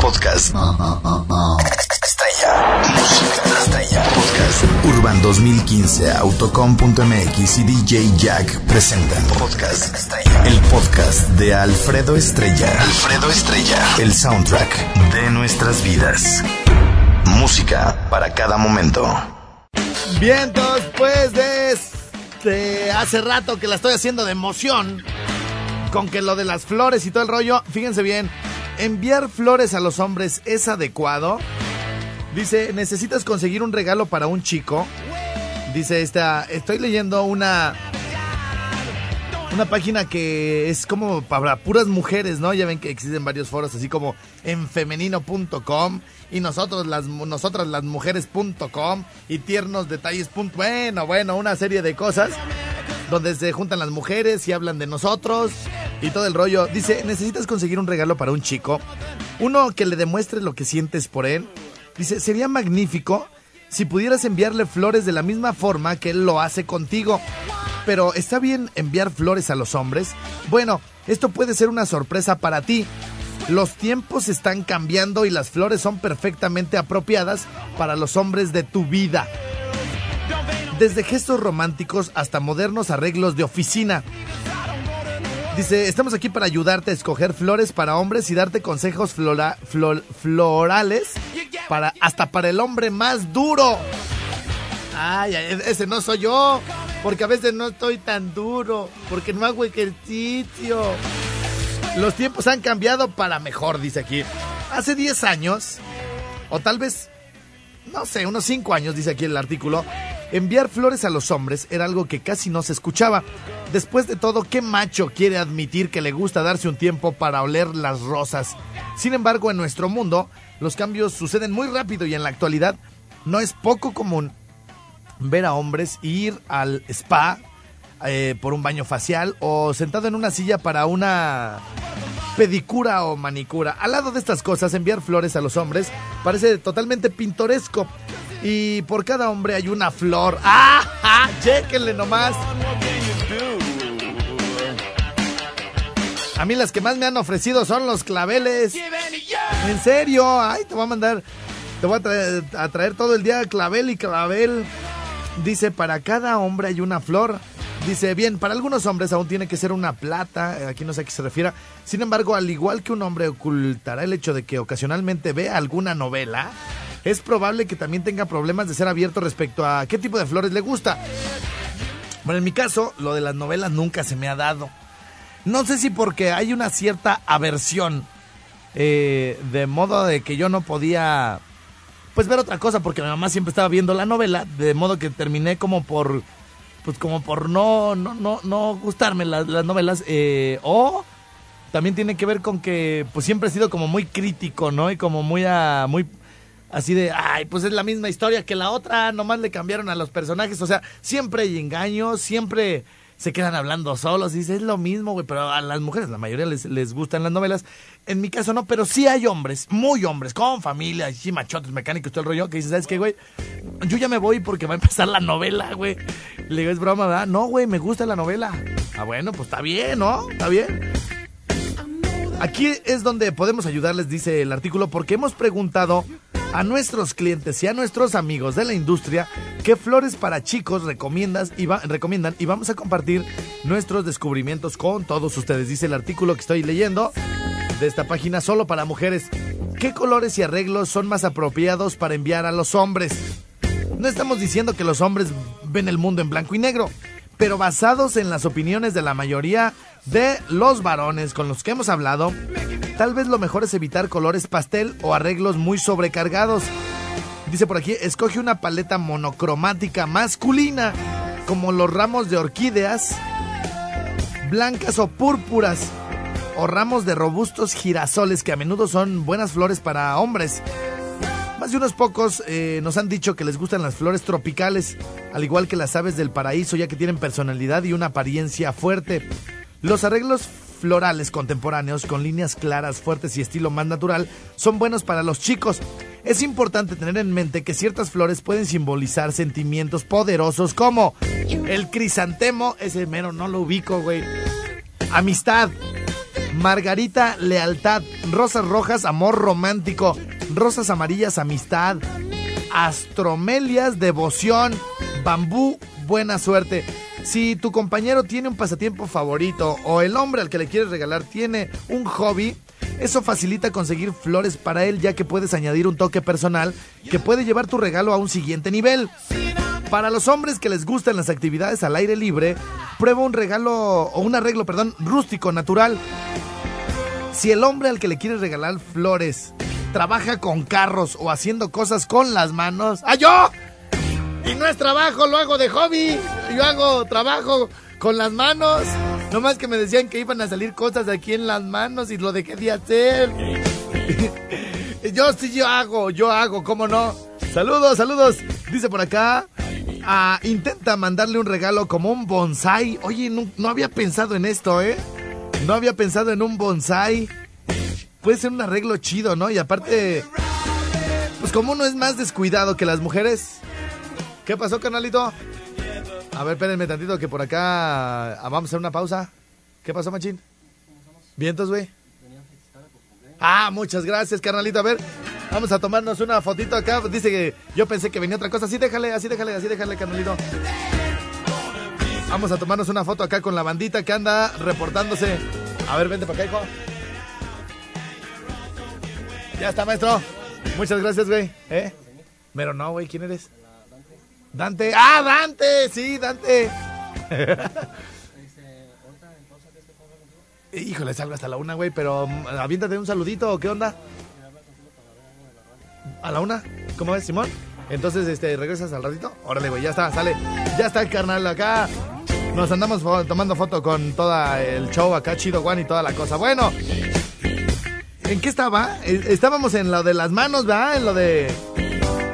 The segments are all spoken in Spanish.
Podcast. Estrella. Música estrella. Podcast. Urban 2015, Autocom.mx y DJ Jack presentan. Podcast Estrella. El podcast de Alfredo Estrella. Alfredo Estrella. El soundtrack de nuestras vidas. Música para cada momento. Vientos, pues desde hace rato que la estoy haciendo de emoción. Con que lo de las flores y todo el rollo, fíjense bien, enviar flores a los hombres es adecuado. Dice, necesitas conseguir un regalo para un chico. Dice esta, estoy leyendo una una página que es como para puras mujeres, ¿no? Ya ven que existen varios foros así como en femenino.com y nosotros las nosotras las mujeres.com y tiernosdetalles. Bueno, bueno, una serie de cosas donde se juntan las mujeres y hablan de nosotros y todo el rollo. Dice, necesitas conseguir un regalo para un chico, uno que le demuestre lo que sientes por él. Dice, sería magnífico si pudieras enviarle flores de la misma forma que él lo hace contigo. Pero ¿está bien enviar flores a los hombres? Bueno, esto puede ser una sorpresa para ti. Los tiempos están cambiando y las flores son perfectamente apropiadas para los hombres de tu vida. Desde gestos románticos hasta modernos arreglos de oficina. Dice, estamos aquí para ayudarte a escoger flores para hombres y darte consejos flora, flor, florales para, hasta para el hombre más duro. Ay, ese no soy yo, porque a veces no estoy tan duro, porque no hago ejercicio. Los tiempos han cambiado para mejor, dice aquí. Hace 10 años, o tal vez, no sé, unos 5 años, dice aquí el artículo, enviar flores a los hombres era algo que casi no se escuchaba. Después de todo, ¿qué macho quiere admitir que le gusta darse un tiempo para oler las rosas? Sin embargo, en nuestro mundo, los cambios suceden muy rápido y en la actualidad no es poco común ver a hombres ir al spa eh, por un baño facial o sentado en una silla para una pedicura o manicura. Al lado de estas cosas, enviar flores a los hombres parece totalmente pintoresco. Y por cada hombre hay una flor. ¡Ah! ah ¡Chéquenle nomás! A mí las que más me han ofrecido son los claveles. En serio, ay, te voy a mandar, te voy a traer, todo el día clavel y clavel. Dice, para cada hombre hay una flor. Dice, bien, para algunos hombres aún tiene que ser una plata, aquí no sé a qué se refiere. Sin embargo, al igual que un hombre ocultará el hecho de que ocasionalmente vea alguna novela, es probable que también tenga problemas de ser abierto respecto a qué tipo de flores le gusta. Bueno, en mi caso, lo de las novelas nunca se me ha dado. No sé si porque hay una cierta aversión, eh, de modo de que yo no podía, pues ver otra cosa, porque mi mamá siempre estaba viendo la novela, de modo que terminé como por, pues como por no, no, no, no gustarme las, las novelas, eh, o también tiene que ver con que, pues siempre he sido como muy crítico, ¿no? Y como muy, a, muy así de, ay, pues es la misma historia que la otra, nomás le cambiaron a los personajes, o sea, siempre hay engaños, siempre se quedan hablando solos, y es lo mismo, güey, pero a las mujeres, la mayoría les, les gustan las novelas, en mi caso no, pero sí hay hombres, muy hombres, con familia, y machotes, mecánicos, todo el rollo, que dice, ¿sabes qué, güey? Yo ya me voy porque va a empezar la novela, güey. Le digo, es broma, ¿verdad? No, güey, me gusta la novela. Ah, bueno, pues está bien, ¿no? Está bien. Aquí es donde podemos ayudarles, dice el artículo, porque hemos preguntado a nuestros clientes y a nuestros amigos de la industria qué flores para chicos recomiendas y recomiendan y vamos a compartir nuestros descubrimientos con todos ustedes. Dice el artículo que estoy leyendo de esta página solo para mujeres. ¿Qué colores y arreglos son más apropiados para enviar a los hombres? No estamos diciendo que los hombres ven el mundo en blanco y negro, pero basados en las opiniones de la mayoría de los varones con los que hemos hablado, tal vez lo mejor es evitar colores pastel o arreglos muy sobrecargados. Dice por aquí, escoge una paleta monocromática masculina, como los ramos de orquídeas, blancas o púrpuras. o ramos de robustos girasoles que a menudo son buenas flores para hombres. Más de unos pocos eh, nos han dicho que les gustan las flores tropicales, al igual que las aves del paraíso, ya que tienen personalidad y una apariencia fuerte. Los arreglos florales contemporáneos con líneas claras, fuertes y estilo más natural son buenos para los chicos. Es importante tener en mente que ciertas flores pueden simbolizar sentimientos poderosos como el crisantemo, ese mero no lo ubico, güey. Amistad, margarita, lealtad, rosas rojas, amor romántico, rosas amarillas, amistad, astromelias, devoción, bambú, buena suerte. Si tu compañero tiene un pasatiempo favorito o el hombre al que le quieres regalar tiene un hobby, eso facilita conseguir flores para él ya que puedes añadir un toque personal que puede llevar tu regalo a un siguiente nivel. Para los hombres que les gustan las actividades al aire libre, prueba un regalo o un arreglo, perdón, rústico, natural. Si el hombre al que le quieres regalar flores trabaja con carros o haciendo cosas con las manos, ¡ah, yo! Y no es trabajo, lo hago de hobby. Yo hago trabajo con las manos. No más que me decían que iban a salir cosas de aquí en las manos y lo dejé de hacer. yo sí, yo hago, yo hago, ¿cómo no? Saludos, saludos. Dice por acá. Ah, intenta mandarle un regalo como un bonsai. Oye, no, no había pensado en esto, ¿eh? No había pensado en un bonsai. Puede ser un arreglo chido, ¿no? Y aparte, pues como uno es más descuidado que las mujeres, ¿Qué pasó, canalito? A ver, espérenme tantito que por acá ah, vamos a hacer una pausa. ¿Qué pasó, machín? ¿Vientos, güey? Ah, muchas gracias, carnalito. A ver, vamos a tomarnos una fotito acá. Dice que yo pensé que venía otra cosa. Así déjale, así déjale, así déjale, carnalito. Vamos a tomarnos una foto acá con la bandita que anda reportándose. A ver, vente para acá, hijo. Ya está, maestro. Muchas gracias, güey. ¿Eh? Pero no, güey, ¿quién eres? Dante. ¡Ah, Dante! Sí, Dante. Híjole, salgo hasta la una, güey, pero mm, aviéntate un saludito, ¿qué onda? ¿A la una? ¿Cómo ves, Simón? Entonces, este, ¿regresas al ratito? Órale, güey, ya está, sale. Ya está el carnal acá. Nos andamos tomando foto con todo el show acá, chido, Juan, y toda la cosa. Bueno, ¿en qué estaba? Eh, estábamos en lo de las manos, ¿verdad? En lo de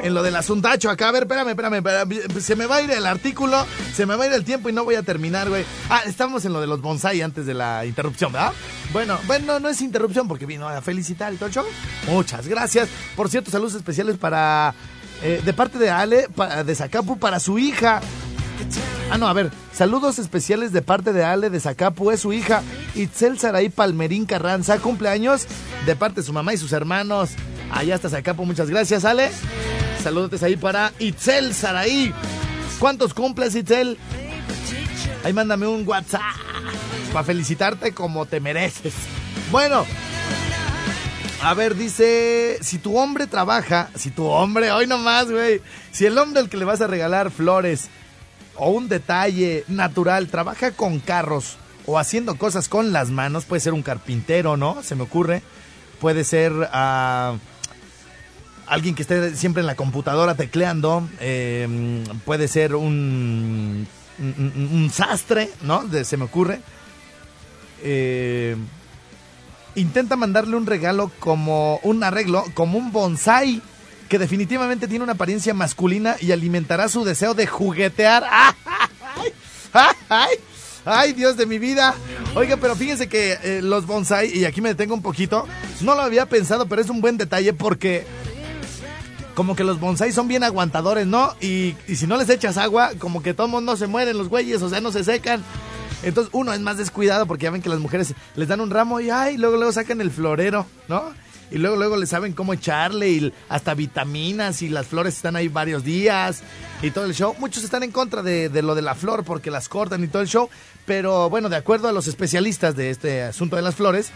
en lo del asuntacho acá. A ver, espérame, espérame, Se me va a ir el artículo, se me va a ir el tiempo y no voy a terminar, güey. Ah, estamos en lo de los bonsai antes de la interrupción, ¿verdad? Bueno, bueno, no es interrupción porque vino a felicitar y todo el show. Muchas gracias. Por cierto, saludos especiales para. Eh, de parte de Ale, de Zacapu, para su hija. Ah, no, a ver. Saludos especiales de parte de Ale de Zacapu, es su hija. Itzel Saraí Palmerín Carranza, cumpleaños de parte de su mamá y sus hermanos. Allá está Zacapu, muchas gracias, Ale. Saludos ahí para Itzel Saraí. ¿Cuántos cumples, Itzel? Ahí mándame un WhatsApp para felicitarte como te mereces. Bueno, a ver, dice, si tu hombre trabaja, si tu hombre, hoy nomás, güey, si el hombre al que le vas a regalar flores o un detalle natural trabaja con carros o haciendo cosas con las manos, puede ser un carpintero, ¿no? Se me ocurre. Puede ser... Uh, alguien que esté siempre en la computadora tecleando, em, puede ser un, un, sastre, ¿no? se me ocurre. Eh, intenta mandarle un regalo como un arreglo, como un bonsai, que definitivamente tiene una apariencia masculina y alimentará su deseo de juguetear. ¡Ay! ¡Ay! Dios de mi vida. Oiga, pero fíjense que eh, los bonsai, y aquí me detengo un poquito, no lo había pensado, pero es un buen detalle porque como que los bonsai son bien aguantadores, ¿no? Y, si no les echas agua, como que todos no se mueren los güeyes, o sea, no se secan. Entonces uno es más descuidado porque ya ven que las mujeres les dan un ramo y ay, luego luego sacan el florero, ¿no? Y luego luego le saben cómo echarle y hasta vitaminas y las flores están ahí varios días y todo el show. Muchos están en contra de, de lo de la flor porque las cortan y todo el show, pero bueno, de acuerdo a los especialistas de este asunto de las flores,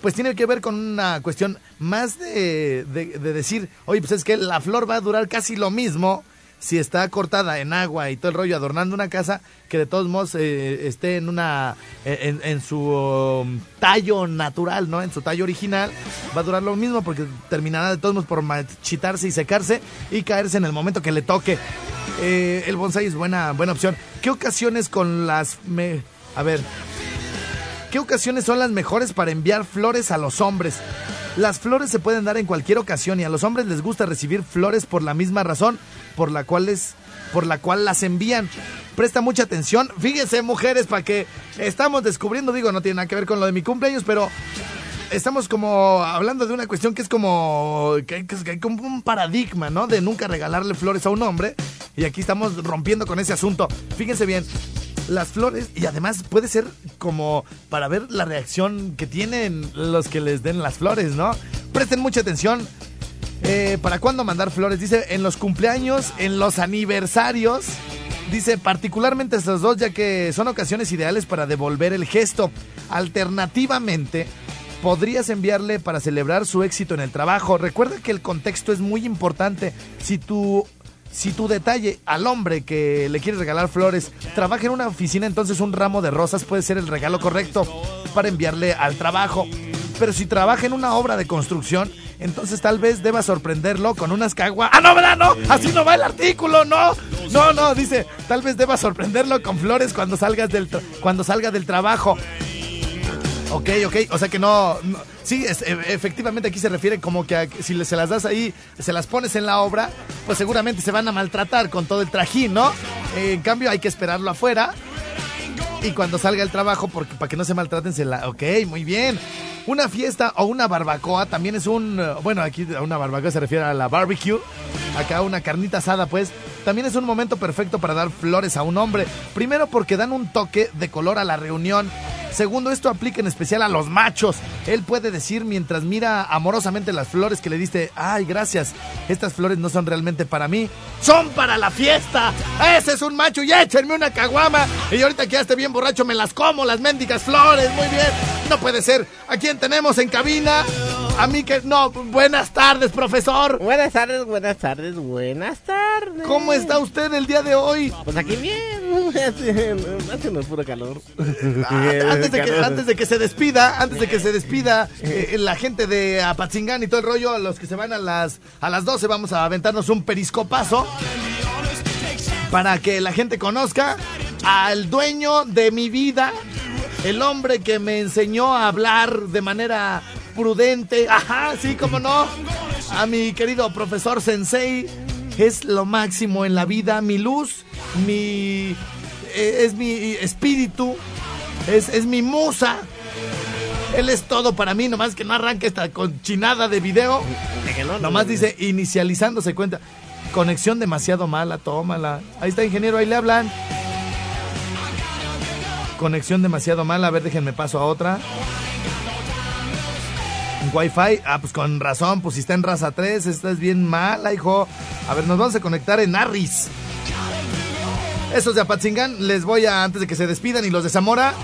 pues tiene que ver con una cuestión más de, decir, oye, pues es que la flor va a durar casi lo mismo si está cortada en agua y todo el rollo adornando una casa, que de todos modos eh, esté en una en, su um, tallo natural, ¿no? En su tallo original, va a durar lo mismo porque terminará de todos modos por machitarse y secarse y caerse en el momento que le toque. Eh, el bonsai es buena, buena opción. ¿Qué ocasiones con las... Me, a ver, ¿Qué ocasiones son las mejores para enviar flores a los hombres? Las flores se pueden dar en cualquier ocasión y a los hombres les gusta recibir flores por la misma razón por la cual, es, por la cual las envían. Presta mucha atención. Fíjense, mujeres, para que estamos descubriendo, digo, no tiene nada que ver con lo de mi cumpleaños, pero estamos como hablando de una cuestión que es como, que, que como un paradigma, ¿no? De nunca regalarle flores a un hombre. Y aquí estamos rompiendo con ese asunto. Fíjense bien, las flores y además puede ser como para ver la reacción que tienen los que les den las flores, ¿no? Presten mucha atención. Eh, ¿Para cuándo mandar flores? Dice en los cumpleaños, en los aniversarios. Dice particularmente estos dos ya que son ocasiones ideales para devolver el gesto. Alternativamente, podrías enviarle para celebrar su éxito en el trabajo. Recuerda que el contexto es muy importante. Si tu si tu detalle al hombre que le quieres regalar flores trabaja en una oficina, entonces un ramo de rosas puede ser el regalo correcto para enviarle al trabajo. Pero si trabaja en una obra de construcción, entonces tal vez deba sorprenderlo con unas caguas. ¡Ah, no, verdad! ¡No! Así no va el artículo, no. No, no, dice, tal vez deba sorprenderlo con flores cuando salgas del cuando salga del trabajo. Ok, ok, o sea que no, sí, e, efectivamente aquí se refiere como que si se las das ahí, se las pones en la obra, pues seguramente se van a maltratar con todo el trajín, ¿no? Eh, en cambio hay que esperarlo afuera y cuando salga el trabajo, para que no se maltraten, se la, ok, muy bien. Una fiesta o una barbacoa también es un, bueno, aquí una barbacoa se refiere a la barbecue, acá una carnita asada, pues, también es un momento perfecto para dar flores a un hombre. Primero porque dan un toque de color a la reunión Segundo, esto aplica en especial a los machos. Él puede decir mientras mira amorosamente las flores que le diste, ay, gracias, estas flores no son realmente para mí, son para la fiesta. Ese es un macho y échenme una caguama. Y ahorita que ya esté bien borracho me las como, las mendigas flores, muy bien. No puede ser. ¿A quién tenemos en cabina? A mí que... No, buenas tardes, profesor. Buenas tardes, buenas tardes, buenas tardes. ¿Cómo está usted el día de hoy? Pues aquí bien. Haciendo puro calor. Ah, antes, de que, antes de que se despida, antes de que se despida eh, la gente de Apatzingán y todo el rollo, los que se van a las, a las 12 vamos a aventarnos un periscopazo para que la gente conozca al dueño de mi vida, el hombre que me enseñó a hablar de manera prudente, ajá, sí, como no, a mi querido profesor Sensei, es lo máximo en la vida, mi luz, mi eh, es mi espíritu, es, es mi musa. Él es todo para mí, nomás que no arranque esta conchinada de video. Nomás dice inicializándose cuenta. Conexión demasiado mala, tómala. Ahí está, ingeniero, ahí le hablan. Conexión demasiado mala, a ver, déjenme paso a otra. Wi-Fi, ah, pues con razón, pues si está en raza 3, esta es bien mala, hijo. A ver, nos vamos a conectar en Arris. Esos de Apatzingán, les voy a, antes de que se despidan, y los de Zamora,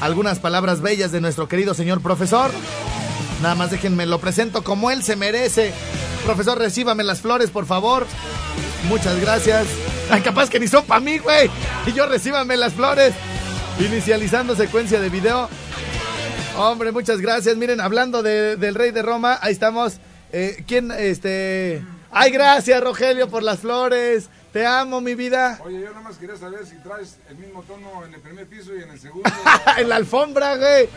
algunas palabras bellas de nuestro querido señor profesor. Nada más déjenme lo presento como él se merece. Profesor, recíbame las flores, por favor. Muchas gracias. Ay, capaz que ni son para mí, güey. Y yo recíbame las flores. Inicializando secuencia de video. Hombre, muchas gracias. Miren, hablando del rey de Roma, ahí estamos. Eh, ¿Quién, este... Ay, gracias, Rogelio, por las flores. Te amo, mi vida. Oye, yo nada más quería saber si traes el mismo tono en el primer piso y en el segundo. en la alfombra, güey.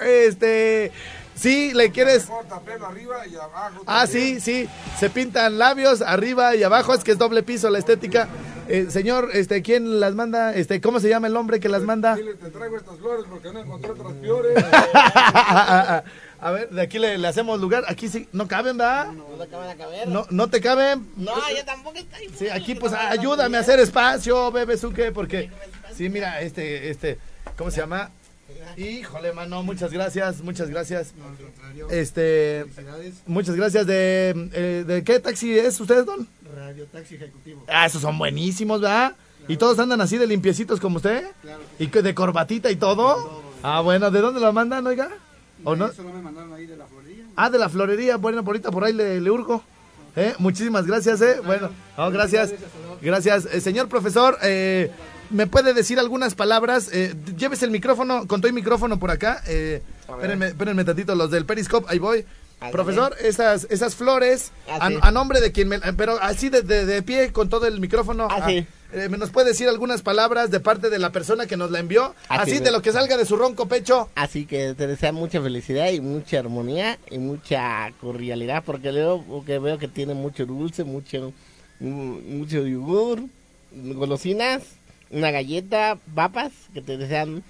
este. Sí, le quieres. arriba y abajo. Ah, sí, sí. Se pintan labios arriba y abajo. Es que es doble piso la estética. Eh, señor, este, ¿quién las manda? Este, ¿cómo se llama el hombre que las manda? te traigo estas flores porque no encontré otras peores. A ver, de aquí le, hacemos lugar. Aquí sí, no caben, ¿verdad? No, no caben a caber. No, no te caben. No, yo tampoco estoy. Sí, aquí pues ayúdame a hacer espacio, bebé Suque, porque. Sí, mira, este, este, ¿cómo se llama? Híjole, mano, muchas gracias, muchas gracias. Este, muchas gracias. De, eh, ¿De qué taxi es usted, don? Radio Taxi Ejecutivo. Ah, esos son buenísimos, ¿verdad? ¿Y todos andan así de limpiecitos como usted? Claro. ¿Y de corbatita y todo? Ah, bueno, ¿de dónde lo mandan, oiga? ¿O no? Eso me mandaron ahí de la florería. Ah, de la florería. Bueno, ahorita por ahí le, le urgo. ¿Eh? Muchísimas gracias, ¿eh? Bueno, gracias. Gracias. Eh, señor profesor, eh, ¿me puede decir algunas palabras? Eh, lleves el micrófono, con todo el micrófono por acá. Eh, espérenme, espérenme tantito, los del Periscope, ahí voy. Profesor, esas, esas flores, ah, a, nombre de quien me... Pero así de, de, pie, con todo el micrófono. Ah, eh, ¿nos puede decir algunas palabras de parte de la persona que nos la envió? Así Así de lo que salga de su ronco pecho. Así que te desea mucha felicidad y mucha armonía y mucha cordialidad porque leo porque veo que tiene mucho dulce, mucho mm, mucho yogur, golosinas, una galleta, papas que te desean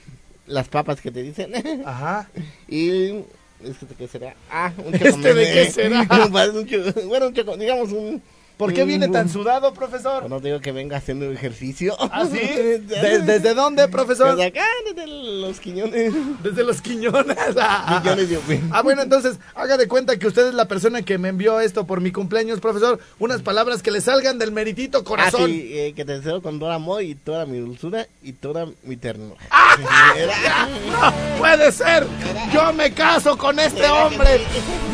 las papas que te dicen Ajá. y este de qué será? Ah, un ¿Este chocomel. de qué será? Bueno, un choco, digamos un ¿Por qué viene tan sudado, profesor? No digo que venga haciendo ejercicio. ¿Ah, ¿Desde dónde, profesor? Desde acá, desde los quiñones. Desde los quiñones. Ah, Millones de Ah, bueno, entonces, haga de cuenta que usted es la persona que me envió esto por mi cumpleaños, profesor. Unas palabras que le salgan del meritito corazón. Ah, sí, eh, que te deseo con todo amor y toda mi dulzura y toda mi ternura. ¡No puede ser! Yo me caso con este hombre.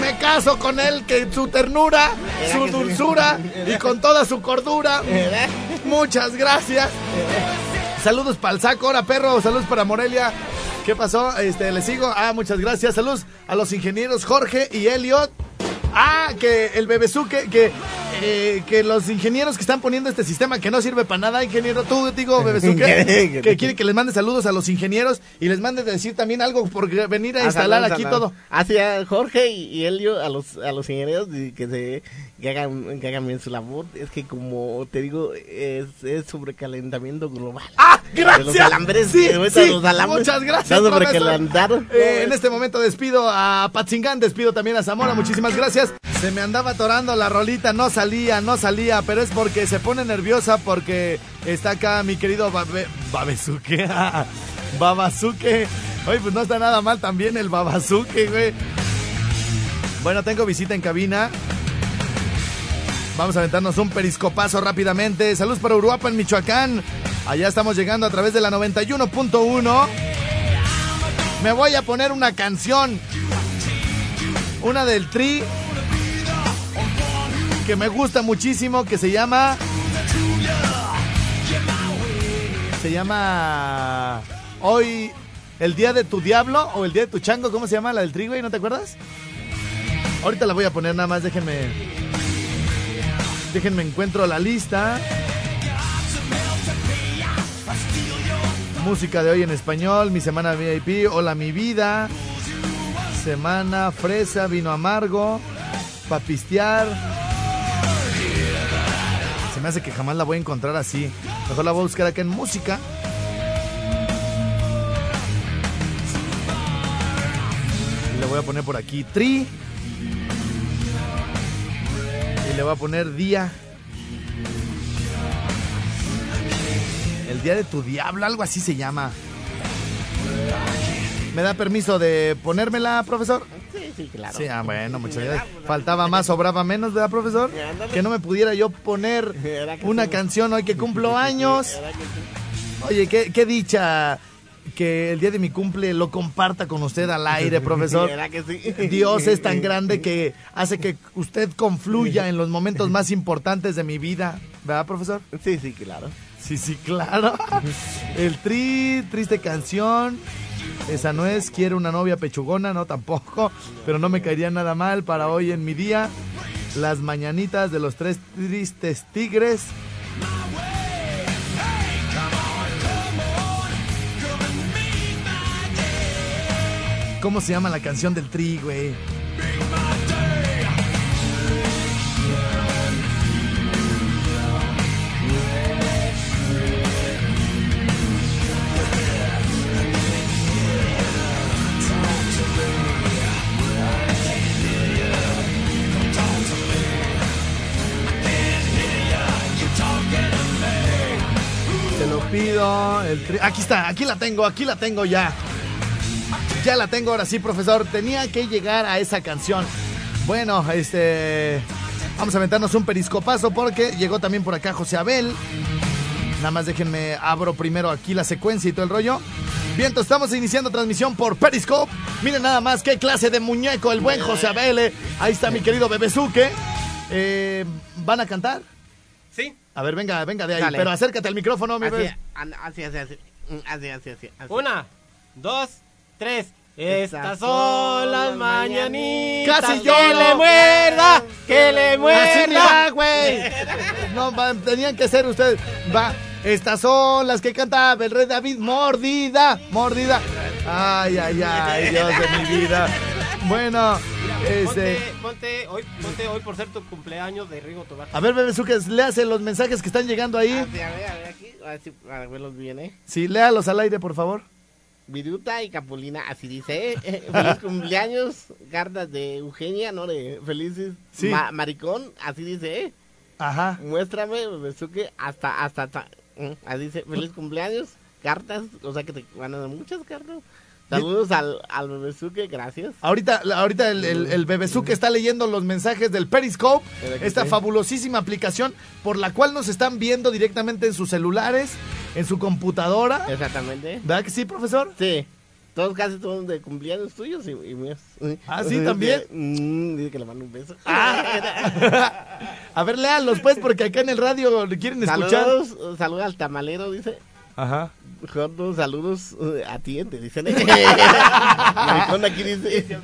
Me caso con él, que su ternura, su dulzura y con toda su cordura. ¿Verdad? Muchas gracias. Saludos para el saco, ahora perro. Saludos para Morelia. ¿Qué pasó? Este, le sigo. Ah, muchas gracias. Saludos a los ingenieros Jorge y Elliot. Ah, que el bebezuque, que, eh, que los ingenieros que están poniendo este sistema que no sirve para nada, ingeniero, tú, digo, bebezuque, que quiere que les mande saludos a los ingenieros y les mande decir también algo por venir a instalar aquí todo. Hacia Jorge y, Elio, a los, a los ingenieros, y que se que hagan, que hagan bien su labor. Es que, como te digo, es, es sobrecalentamiento global. ¡Ah, gracias! los alambres, sí, sí, los alambres muchas gracias, sobrecalentados. Eh, en este momento despido a Patzingán, despido también a Zamora, muchísimas gracias. Se me andaba atorando la rolita, no salía, no salía, pero es porque se pone nerviosa porque está acá mi querido Babe, Babezuque, Babazuque. Oye, pues no está nada mal también el Babazuque, güey. Bueno, tengo visita en cabina. Vamos a aventarnos un periscopazo rápidamente. Saludos para Uruapan, Michoacán. Allá estamos llegando a través de la 91.1. Me voy a poner una canción. Una del Tri. Que me gusta muchísimo. Que se llama. Se llama. Hoy. El día de tu diablo o el día de tu chango. ¿Cómo se llama la del Tri, güey? ¿No te acuerdas? Ahorita la voy a poner nada más. Déjenme. Déjenme encuentro la lista. Música de hoy en español, mi semana VIP, hola mi vida, semana fresa, vino amargo, papistear. Me hace que jamás la voy a encontrar así. Mejor la voy a buscar acá en música. Le voy a poner por aquí tri. Y le voy a poner día. El día de tu diablo, algo así se llama. ¿Me da permiso de ponérmela, profesor? Sí, sí, claro. Sí, ah, bueno, muchas gracias. Faltaba más, sobraba menos, ¿verdad, profesor? Que no me pudiera yo poner una canción hoy que cumplo años. Oye, qué, qué dicha que el día de mi cumple lo comparta con usted al aire, profesor. ¿Verdad que sí? Dios es tan grande que hace que usted confluya en los momentos más importantes de mi vida. ¿Verdad, profesor? Sí, sí, claro. Sí, sí, claro. El tri, triste canción. Esa no es, quiero una novia pechugona, no tampoco. Pero no me caería nada mal para hoy en mi día. Las mañanitas de los tres tristes tigres. ¿Cómo se llama la canción del tri, güey? Aquí está, aquí la tengo, aquí la tengo ya. Ya la tengo ahora sí, profesor. Tenía que llegar a esa canción. Bueno, este. Vamos a aventarnos un periscopazo porque llegó también por acá José Abel. Nada más déjenme abro primero aquí la secuencia y todo el rollo. Bien, estamos iniciando transmisión por Periscope. Miren nada más qué clase de muñeco el buen José Abel. eh. Ahí está mi querido Bebezuque. Eh, ¿Van a cantar? A ver, venga, venga de ahí. Dale. Pero acércate al micrófono, mi Así, así, así, así. Mm, Así, así, así. así. Una, dos, tres. Estas son las mañanitas. Casi Que lloro. le muerda, que le muerda. va, güey. No, va, tenían que ser ustedes. Va. Estas son las que cantaba el rey David. Mordida, mordida. Ay, ay, ay, Dios de mi vida. Bueno, este. Ponte, ponte hoy, ponte hoy por ser tu cumpleaños de Rigo Tobar. A ver, Bebezuques, léase los mensajes que están llegando ahí. Ah, sí, a ver, a ver aquí. A ver si a verlos bien, ¿eh? Sí, léalos al aire, por favor. Viruta y Capulina, así dice, ¿eh? Eh, Feliz cumpleaños, cartas de Eugenia, ¿no? De felices. Sí. Ma- maricón, así dice, ¿eh? Ajá. Muéstrame, Bebezuque, hasta, hasta, hasta, mm, así dice, feliz cumpleaños, cartas, o sea que te van a dar muchas cartas. Saludos al, al Bebezuque, gracias. Ahorita, ahorita el, el, el Bebezuque está leyendo los mensajes del Periscope, esta sí. fabulosísima aplicación por la cual nos están viendo directamente en sus celulares, en su computadora. Exactamente. ¿Verdad que sí, profesor? Sí. Todos casi todos de cumpleaños tuyos y, y míos. Ah, ¿sí, también? Mm, dice que le mando un beso. A ver, léalos pues, porque acá en el radio le quieren escuchar. Saludos, saludos al tamalero, dice. Ajá. Joto, saludos a ti, te dicen. Maricón aquí dice.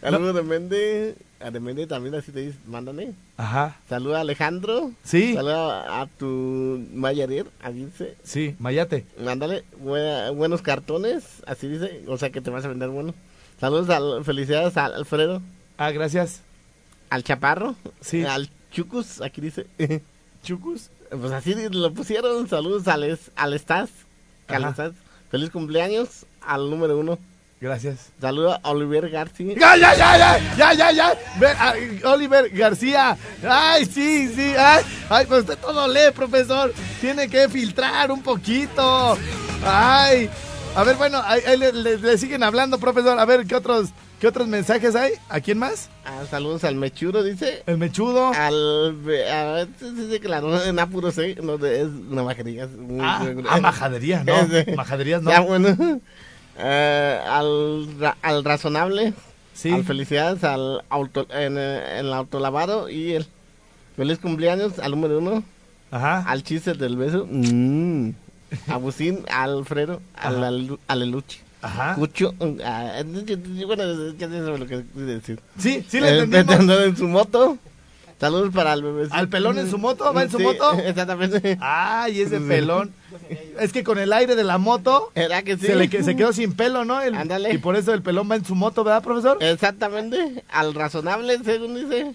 Saludos de Mende. A de Mende también así te dice, mándame. Ajá. Saluda a Alejandro. Sí. Saluda a tu Mayarir, así dice. Sí, Mayate. Mándale buena- buenos cartones, así dice. O sea que te vas a vender bueno. Saludos, al, felicidades al Alfredo, Ah, gracias. al Chaparro, Sí. al Chucus, aquí dice. Chucus. Pues así lo pusieron. Saludos al, es- al. Feliz cumpleaños al número uno. Gracias. Saludos a Oliver García. ¡Ya, ya, ya, ya! ¡Ya, ya, ya! Ve, Oliver García. ¡Ay, sí, sí! ¡Ay, ay pues usted todo lee, profesor! Tiene que filtrar un poquito. ¡Ay! A ver, bueno, ahí, ahí le, le- le siguen hablando, profesor. A ver, ¿qué otros, ¿qué otros mensajes hay? ¿A quién más? Ah, saludos al Mechuro, dice. El mechudo. Al. A que la no en apuros, ¿eh? No, de- es una majería. muy- Ah, ah, majadería, no. Majaderías, no. Ya, bueno. Eh, al, ra- al razonable. Sí. Al felicidades al auto, en, el autolavado y el feliz cumpleaños al número uno. Ajá. Al chiste del beso. Mm. A Busín, a Alfredo, al, al, al Eluche. Ajá. Cucho. ah, bueno, ya sé lo que decir. Sí, sí le Eh, entendimos. en su moto. Saludos para el bebé. ¿Al pelón en su moto? ¿Va en su Sí, moto? Exactamente. Ay, ese pelón. Es que con el aire de la moto ¿Era que sí? se, le, se quedó sin pelo, ¿no? El- Ándale. Y por eso el pelón va en su moto, ¿verdad, profesor? Exactamente. Al razonable, según dice.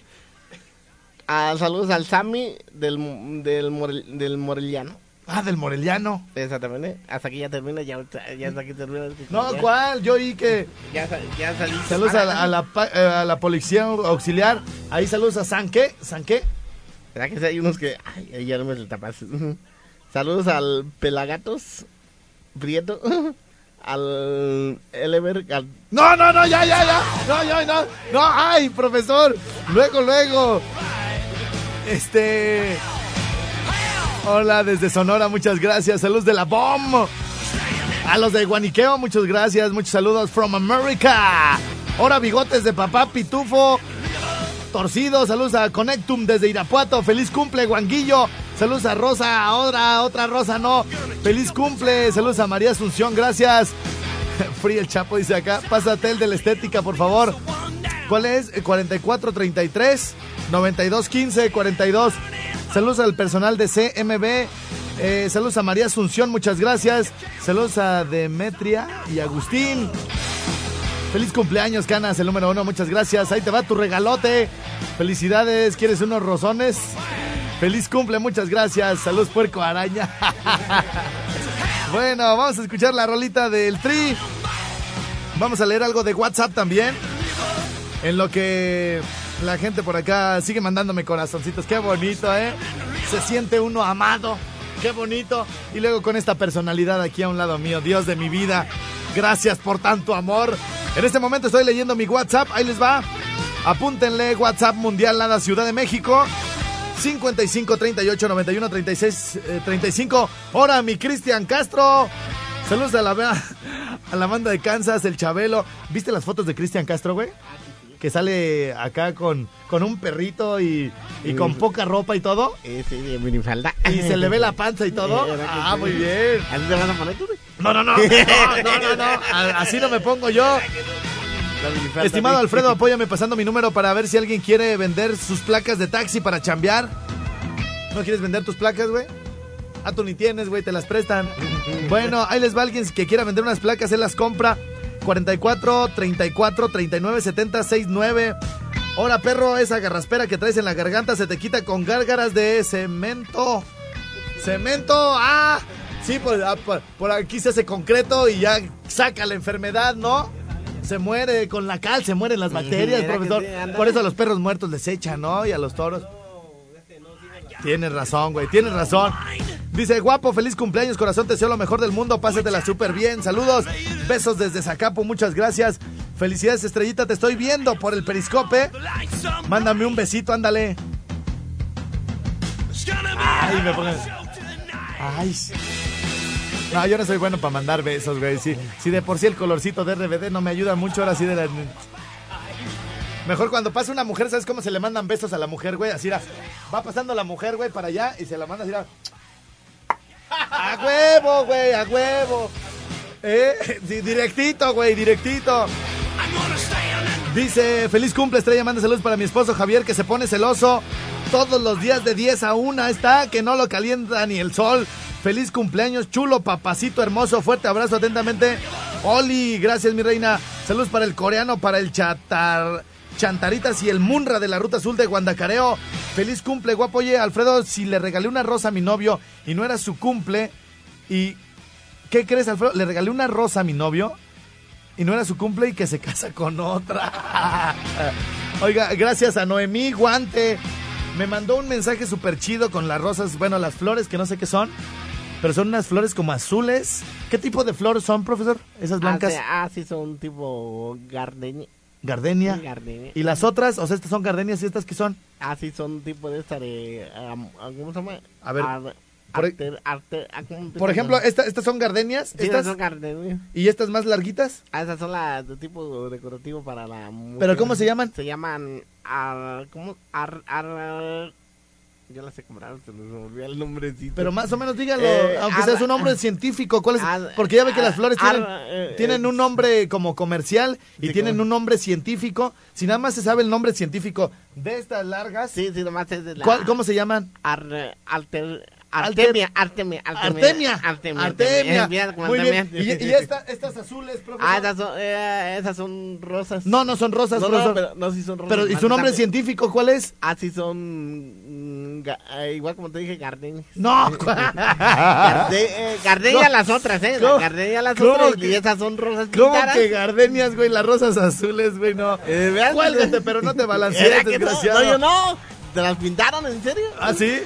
Ah, saludos al Sammy del, del, Morel- del Moreliano. Ah, del Moreliano. Exactamente. Hasta aquí ya termina, ya, ya hasta aquí termina. No, ya, ¿cuál? Yo oí que... Ya, ya salí. Saludos a la, a la pa- eh, a la policía auxiliar. Ahí saludos a San qué, San qué. ¿Verdad que sí hay unos que... Ay, ya no me tapas. Saludos al Pelagatos Prieto. Al Elever. Al... No, no, no, ya, ya, ya. No, ya, no. No, ay, profesor. Luego, luego. Este. Hola desde Sonora, muchas gracias. Saludos de la BOM. A los de Guaniqueo, muchas gracias. Muchos saludos from America. Ahora bigotes de papá Pitufo. Torcido, saludos a Connectum desde Irapuato. Feliz cumple, Guanguillo. Saludos a Rosa, otra, otra Rosa, no. Feliz cumple. Saludos a María Asunción, gracias. Free el Chapo dice acá. Pásate el de la estética, por favor. ¿Cuál es? Eh, 4433 9215 42. Saludos al personal de CMB. Eh, saludos a María Asunción, muchas gracias. Saludos a Demetria y Agustín. Feliz cumpleaños, Canas, el número uno, muchas gracias. Ahí te va tu regalote. Felicidades, ¿quieres unos rozones? Feliz cumple, muchas gracias. Saludos, puerco araña. bueno, vamos a escuchar la rolita del Tri. Vamos a leer algo de WhatsApp también. En lo que la gente por acá sigue mandándome corazoncitos. Qué bonito, ¿eh? Se siente uno amado. Qué bonito. Y luego con esta personalidad aquí a un lado mío. Dios de mi vida. Gracias por tanto amor. En este momento estoy leyendo mi WhatsApp. Ahí les va. Apúntenle WhatsApp Mundial Nada Ciudad de México. 55 38 91 36 eh, 35. Ahora mi Cristian Castro. Saludos a la, a la banda de Kansas, el Chabelo. ¿Viste las fotos de Cristian Castro, güey? Que sale acá con, con un perrito y, y con poca ropa y todo. Sí, de minifalda. Y se le ve la panza y todo. Eh, ¿verdad que Ah, sí? muy bien. ¿Así te vas a poner tú? güey? No, no, no. No, no, no, Así no me pongo yo. Estimado sí. Alfredo, apóyame pasando mi número para ver si alguien quiere vender sus placas de taxi para chambear. ¿No quieres vender tus placas, güey? Ah, tú ni tienes, güey, te las prestan. Bueno, ahí les va alguien que quiera vender unas placas, él las compra. 44 34 39 70 69. Ahora, perro, esa garraspera que traes en la garganta se te quita con gárgaras de cemento. Cemento, ah, sí, por, ah, por- por aquí se hace concreto y ya saca la enfermedad, ¿no? Se muere con la cal, se mueren las bacterias, profesor. sí. Por eso a los perros muertos les echan, ¿no? Y a los toros. Tienes razón, güey, tienes razón. Dice, guapo, feliz cumpleaños, corazón, te deseo lo mejor del mundo, pásetela súper bien. Saludos, besos desde Zacapo, muchas gracias. Felicidades, Estrellita, te estoy viendo por el periscope. Mándame un besito, ándale. Ay, me pongan... Ay. No, yo no soy bueno para mandar besos, güey. Si, si de por sí el colorcito de RBD no me ayuda mucho, ahora sí de la... Mejor cuando pasa una mujer, ¿sabes cómo se le mandan besos a la mujer, güey? Así va pasando la mujer, güey, para allá y se la manda así era, A huevo, güey, a huevo. Eh, di- directito, güey, directito. Dice, feliz cumple, estrella, manda saludos para mi esposo Javier, que se pone celoso todos los días de 10 a 1. Está, que no lo calienta ni el sol. Feliz cumpleaños, chulo, papacito hermoso. Fuerte abrazo atentamente. Oli, gracias, mi reina. Saludos para el coreano, para el chatar, Chantaritas y el Munra de la Ruta Azul de Guandacareo. Feliz cumple, guapo. Oye, Alfredo, si le regalé una rosa a mi novio y no era su cumple, ¿y qué crees, Alfredo? Le regalé una rosa a mi novio y no era su cumple y que se casa con otra. Oiga, gracias a Noemí Guante. Me mandó un mensaje súper chido con las rosas, bueno, las flores que no sé qué son, pero son unas flores como azules. ¿Qué tipo de flores son, profesor? Esas blancas. Ah, sí, ah, sí, son tipo gardenia. Gardenia. Gardenia. ¿Y las otras? O sea, estas son gardenias y estas que son. Ah, sí, son tipo de esta de... am- ¿Cómo se llama? A ver, Ar- por- arte- arte- ah. Por ejemplo, esta- estas son gardenias. Sí, estas, son gardenias. ¿Y estas más larguitas? Ah, esas son las de tipo decorativo para la. ¿Pero cómo se llaman? Se llaman... Ar, ¿Cómo? Ar, yo las sé comprar, se me olvidó el nombrecito. Pero más o menos dígalo, Eh, aunque sea su nombre científico. ¿Cuál es? ar- Porque ya ve que las flores ar- tienen, eh, tienen eh, un nombre como comercial y Sí, tienen como- un nombre científico. Si nada más se sabe el nombre científico de estas largas, Sí, sí, nomás es de la... ¿cuál- ¿cómo se llaman? Alter- Artemia, Artemia, Artemia. Artemia. Artemia. Muy bien. Y, y esta- estas azules, profesor. Ah, esas son, eh, esas son rosas. No, no son rosas, no, pero, no, sí son rosas. Pero, ¿y su nombre científico cuál es? Ah, sí son... mm, eh, igual como te dije, gardenias. No. Garde, eh, las otras, ¿eh? ¿Cómo? La gardenia las ¿Cómo otras y esas son rosas ¿Cómo que gardenias, güey? Las rosas azules, güey, no. Cuélgate, pero no te ¿Era balancees, desgraciado. No, yo no. ¿Te las pintaron, en serio? ¿Ah, sí?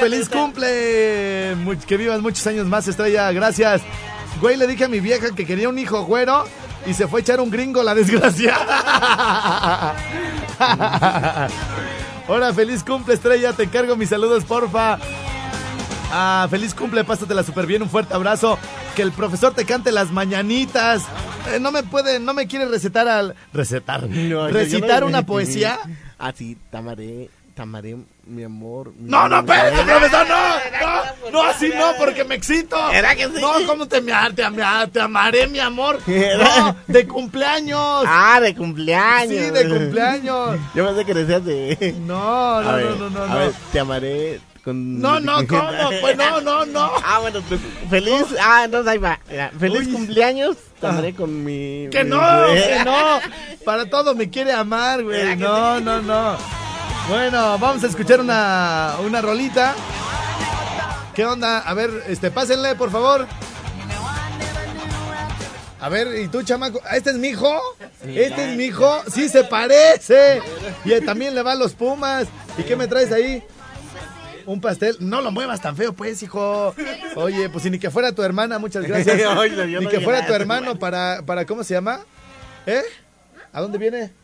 ¡Feliz cumple! Much- que vivas muchos años más, estrella. Gracias. Güey, le dije a mi vieja que quería un hijo güero y se fue a echar un gringo, la desgraciada. Hola, feliz cumple, estrella. Te encargo mis saludos, porfa. Ah, feliz cumple, pásatela súper bien, un fuerte abrazo. Que el profesor te cante las mañanitas. Eh, no me puede, no me quiere recetar al. Recetar. No, recitar no- una poesía. Ah, sí, tamaré, tamaré, mi amor. mi No, no, espérate, profesor, no, no, no, así no, porque me excito. ¿Era que sí? No, ¿cómo te, te, te amaré, mi amor? No, de cumpleaños. Ah, de cumpleaños. Sí, de cumpleaños. Yo pensé que decías de... No, A no, ver, no, no, no, a no. ver, te amaré con... No, no, ¿cómo? Pues no, no, no. Ah, bueno, tú- feliz... Ah, entonces ahí va. Mira, feliz Uy. cumpleaños. Te amaré con mi... Que mi- no, que no. Para todo me quiere amar, güey. No, no, no. Bueno, vamos a escuchar una, una rolita. ¿Qué onda? A ver, este, pásenle, por favor. A ver, ¿y tú, chamaco? ¿Este es mi hijo? ¿Este es mi hijo? Sí, se parece. Y él también le va a los Pumas. ¿Y qué me traes ahí? Un pastel. No lo muevas tan feo, pues, hijo. Oye, pues si ni que fuera tu hermana, muchas gracias. Ni que fuera tu hermano para, para, ¿cómo se llama? ¿Eh? ¿A dónde viene?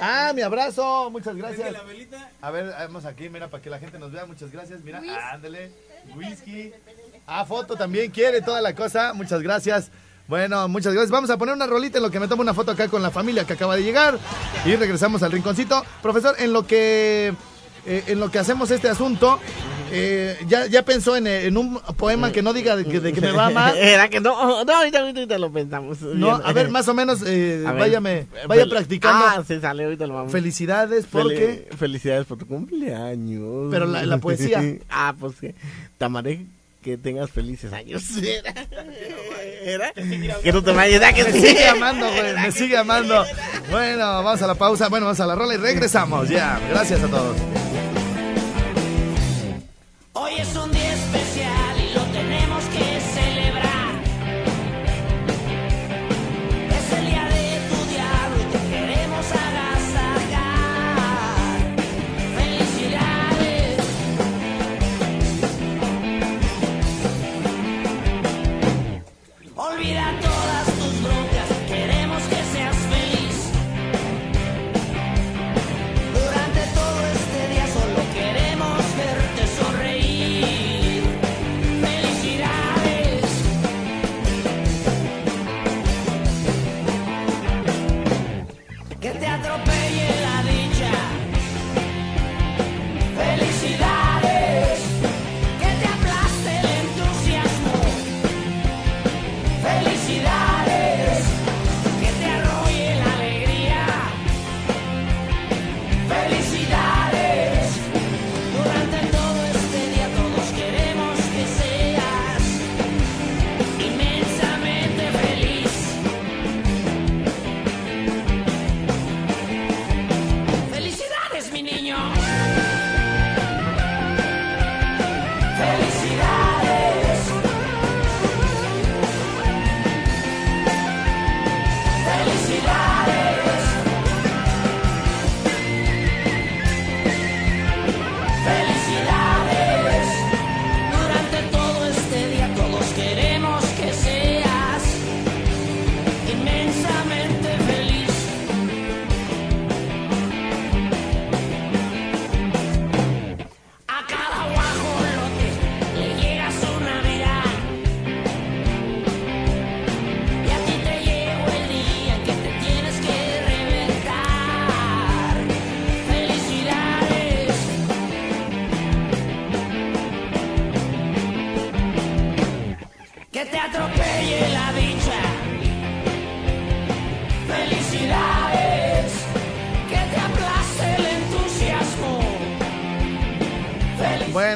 Ah, mi abrazo, muchas gracias. A ver, vamos aquí, mira, para que la gente nos vea, muchas gracias. Mira, ándale, whisky. Ah, foto también quiere toda la cosa, muchas gracias. Bueno, muchas gracias. Vamos a poner una rolita en lo que me tomo una foto acá con la familia que acaba de llegar y regresamos al rinconcito. Profesor, en lo que eh, en lo que hacemos este asunto, eh, ya, ya pensó en, eh, en un poema que no diga de, que- de que me va mal. Era que no, no, ahorita, ahorita lo pensamos. No, a ver, más o menos, eh, váyame, vaya fel- practicando. Ah, se sale, ahorita lo vamos. Felicidades, Fel- porque Felicidades por tu cumpleaños. Pero la- la poesía. ah, pues que. Te amaré que tengas felices años. ¿Era? Que no te vayas, ¿a que Me sigue amando, güey, me sigue amando. Bueno, vamos a la pausa, bueno, vamos a la rola y regresamos. Ya, gracias a todos. Hoy es un día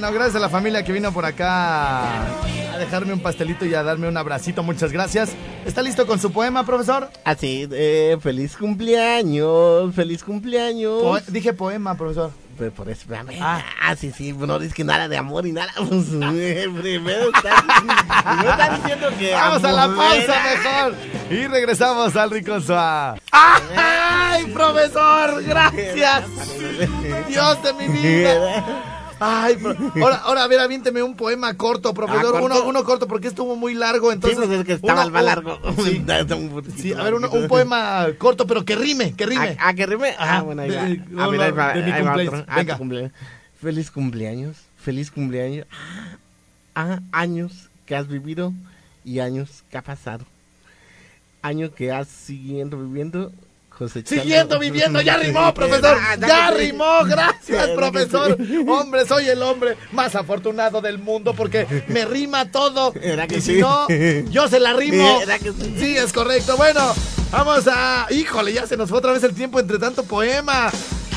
Bueno, gracias a la familia que vino por acá a dejarme un pastelito y a darme un abracito. Muchas gracias. ¿Está listo con su poema, profesor? Así, eh, feliz cumpleaños, feliz cumpleaños. Po- dije poema, profesor. Pues por eso. Ah. Ah, sí, sí, no dices que nada de amor y nada. Pues, primero estás diciendo que. Vamos a la pausa mejor. Y regresamos al Rincón Suá. ¡Ay, profesor! ¡Gracias! Dios de mi vida. Ay, pro- ahora, ahora, a ver, aviénteme un poema corto, profesor. Ah. Uno, uno corto, porque estuvo muy largo, Sí, entonces... pues es que estaba uno- más largo. Sí, sí, a ver, uno- un poema corto, pero que rime, que rime. ¿A, a que rime? Ah, bueno, ahí va. de- Ah, mira, ahí va, de mi ahí va otro. Ah, Venga. tu cumpleaños. Feliz cumpleaños, feliz cumpleaños. Ah, años que has vivido y años que ha pasado. Año que has siguiendo viviendo, Siguiendo viviendo, ya rimó, profesor. Ya rimó, gracias, profesor. Hombre, soy el hombre más afortunado del mundo porque me rima todo. ¿Era que y si no, yo se la rimo. Sí, es correcto. Bueno, vamos a. Híjole, ya se nos fue otra vez el tiempo entre tanto poema.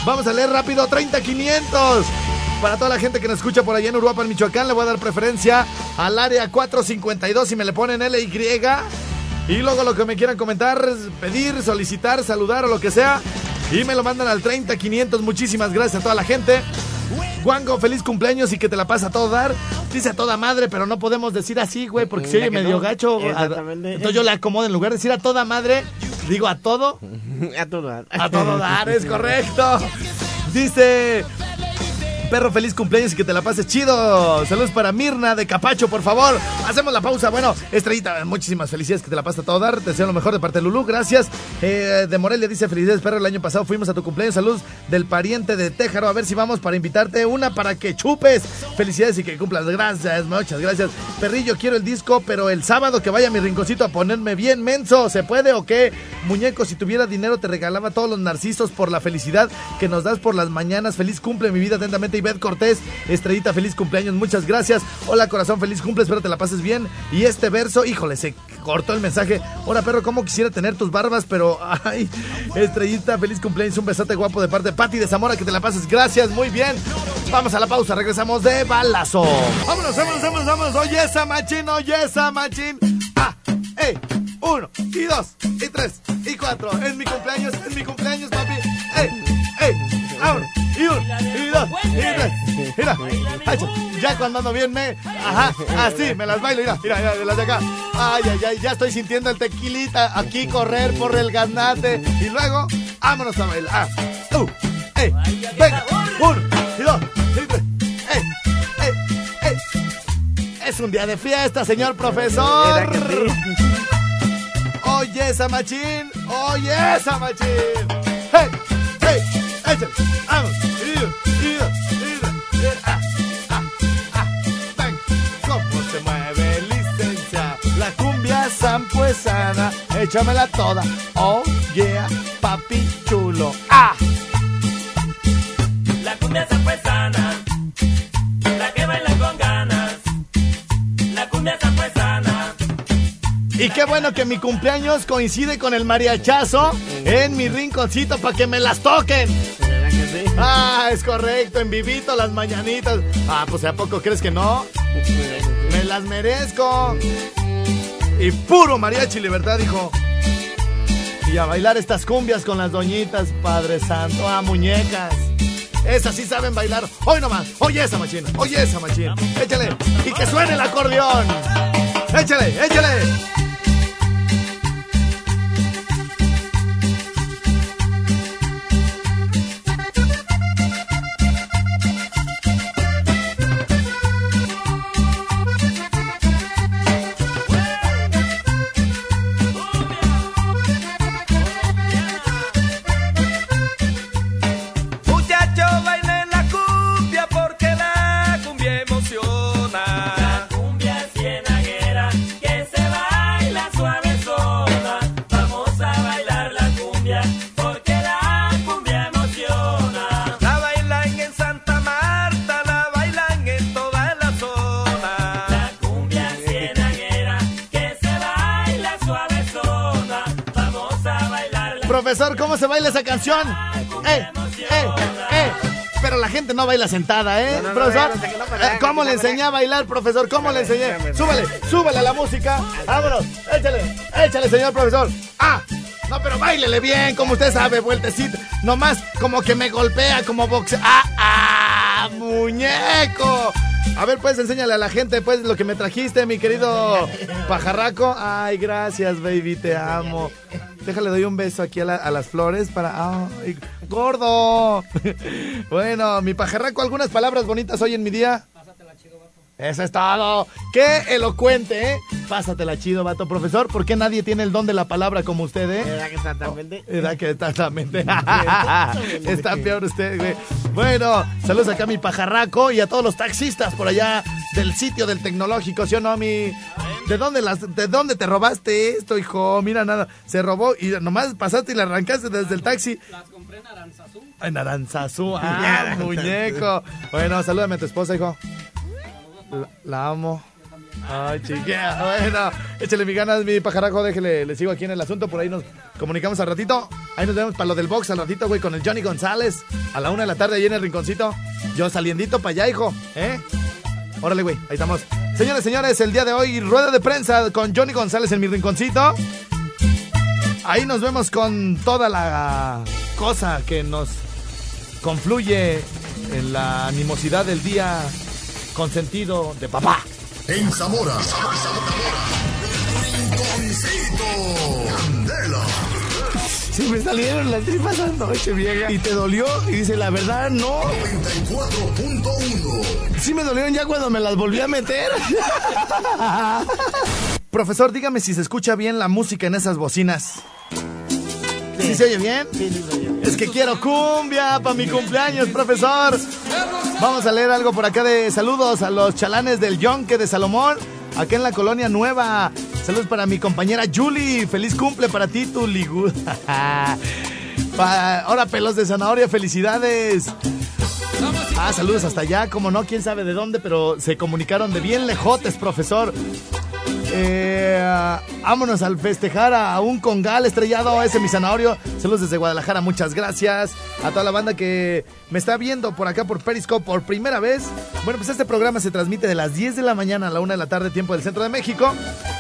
Vamos a leer rápido 30-500. Para toda la gente que nos escucha por allá en Uruapan, Michoacán, le voy a dar preferencia al área 452 si me le ponen LY. Y luego lo que me quieran comentar, pedir, solicitar, saludar o lo que sea. Y me lo mandan al 30-500. Muchísimas gracias a toda la gente. Juango, feliz cumpleaños y que te la pasa a todo dar. Dice a toda madre, pero no podemos decir así, güey, porque se oye medio no. gacho. Exactamente. Entonces yo le acomodo en lugar de decir a toda madre, digo a todo. A todo. A todo dar, es correcto. Dice. Perro, feliz cumpleaños y que te la pases chido. Saludos para Mirna de Capacho, por favor. Hacemos la pausa. Bueno, Estrellita, muchísimas felicidades que te la pases a todo dar. Te deseo lo mejor de parte de Lulú. Gracias. Eh, de Morelia dice felicidades, perro. El año pasado fuimos a tu cumpleaños. Saludos del pariente de Téjaro. A ver si vamos para invitarte una para que chupes. Felicidades y que cumplas. Gracias, muchas gracias. Perrillo, quiero el disco, pero el sábado que vaya a mi rinconcito a ponerme bien menso. ¿Se puede o qué? Muñeco, si tuviera dinero te regalaba todos los narcisos por la felicidad que nos das por las mañanas. Feliz cumple, mi vida atentamente. Ivette Cortés, Estrellita, feliz cumpleaños, muchas gracias. Hola, corazón, feliz cumple, espero te la pases bien. Y este verso, híjole, se cortó el mensaje. Hola, perro, cómo quisiera tener tus barbas, pero, ay, Estrellita, feliz cumpleaños, un besote guapo de parte de Pati de Zamora, que te la pases, gracias, muy bien. Vamos a la pausa, regresamos de balazo. Vámonos, vámonos, vámonos, vámonos. Oye esa machín, oye esa machín. Ah, ey, uno, y dos, y tres, y cuatro. Es mi cumpleaños, es mi cumpleaños, papi. Ey, ey, vámonos. Y uno, y dos, y tres. Mira, ya cuando ando bien me. Ajá, así, me las bailo, mira, mira, mira, de las de acá. Ay, ay, ay, ya estoy sintiendo el tequilita aquí correr por el ganate. Y luego, vámonos a bailar. Ah, uh, ey, venga, uno, y dos, y tres. Ey, ey, ey. Es un día de fiesta, señor profesor. Oye esa machín, oye esa machín. Hey, hey, échale, vamos. Y, ah, ah, ah, ven. ¿Cómo se mueve licencia? La cumbia sampuesana, échamela toda. Oh yeah, papi chulo. Ah. La cumbia zampuesana, la que baila con ganas. La cumbia zampuesana. Y qué bueno que mi cumpleaños coincide con el mariachazo en mi rinconcito para que me las toquen. Ah, es correcto, en vivito las mañanitas. Ah, pues ¿a poco crees que no? Me las merezco. Y puro mariachi libertad, hijo. Y a bailar estas cumbias con las doñitas, Padre Santo. Ah, muñecas. Esas sí saben bailar. Hoy nomás. Oye esa machina. Oye esa machina. Échale. Y que suene el acordeón. Échale, échale. Profesor, ¿cómo se baila esa canción? ¡Eh! ¡Eh! ¡Eh! Pero la gente no baila sentada, ¿eh? No, no, no, profesor, no, eh, ¿cómo le enseñé a bailar, profesor? ¿Cómo le enseñé? Súbale, súbale a la música. Vámonos, échale, échale, señor profesor. ¡Ah! No, pero bailele bien, como usted sabe, vueltecita. Nomás como que me golpea como boxeo. ¡Ah! ¡Ah! ¡Muñeco! A ver, pues enséñale a la gente, pues, lo que me trajiste, mi querido pajarraco. Ay, gracias, baby, te amo. Déjale, doy un beso aquí a, a las flores para... ¡Ay, gordo! bueno, mi pajarraco, algunas palabras bonitas hoy en mi día. Eso es todo. Qué elocuente, ¿eh? Pásatela chido, vato profesor. ¿Por qué nadie tiene el don de la palabra como usted, eh? ¿Verdad que exactamente? ¿Verdad que exactamente? Está peor usted, güey. Bueno, saludos acá a mi pajarraco y a todos los taxistas por allá del sitio del tecnológico, ¿sí o no, mi? ¿De dónde, las, ¿De dónde te robaste esto, hijo? Mira, nada, se robó y nomás pasaste y la arrancaste desde el taxi. Las compré en Aranzazú. En Aranzazú, ah, muñeco. Bueno, salúdame a tu esposa, hijo. La, amo. Ay, chiquea. Bueno, échale mi ganas, mi pajaraco. Déjele, le sigo aquí en el asunto. Por ahí nos comunicamos al ratito. Ahí nos vemos para lo del box al ratito, güey, con el Johnny González. A la una de la tarde ahí en el rinconcito. Yo saliendito para allá, hijo. ¿Eh? Órale, güey, ahí estamos. Señores, señores, el día de hoy, rueda de prensa con Johnny González en mi rinconcito. Ahí nos vemos con toda la cosa que nos confluye en la animosidad del día consentido de papá. En Zamora. Rinconcito. Candela. Si me salieron las tripas anoche, vieja. Y te dolió. Y dice, la verdad, no. 94.1. Sí me dolieron ya cuando me las volví a meter. Profesor, dígame si se escucha bien la música en esas bocinas. ¿Sí se oye bien? Sí, sí, sí. Es que quiero cumbia para mi cumpleaños, profesor. Vamos a leer algo por acá de saludos a los chalanes del Yonque de Salomón, acá en la colonia nueva. Saludos para mi compañera Julie. Feliz cumple para ti, tu Ahora pelos de zanahoria, felicidades. Ah, saludos hasta allá, como no, quién sabe de dónde, pero se comunicaron de bien lejotes, profesor. Eh, vámonos al festejar a un congal estrellado, ese mi zanahorio. Saludos desde Guadalajara, muchas gracias. A toda la banda que me está viendo por acá por Periscope por primera vez. Bueno, pues este programa se transmite de las 10 de la mañana a la 1 de la tarde, tiempo del centro de México.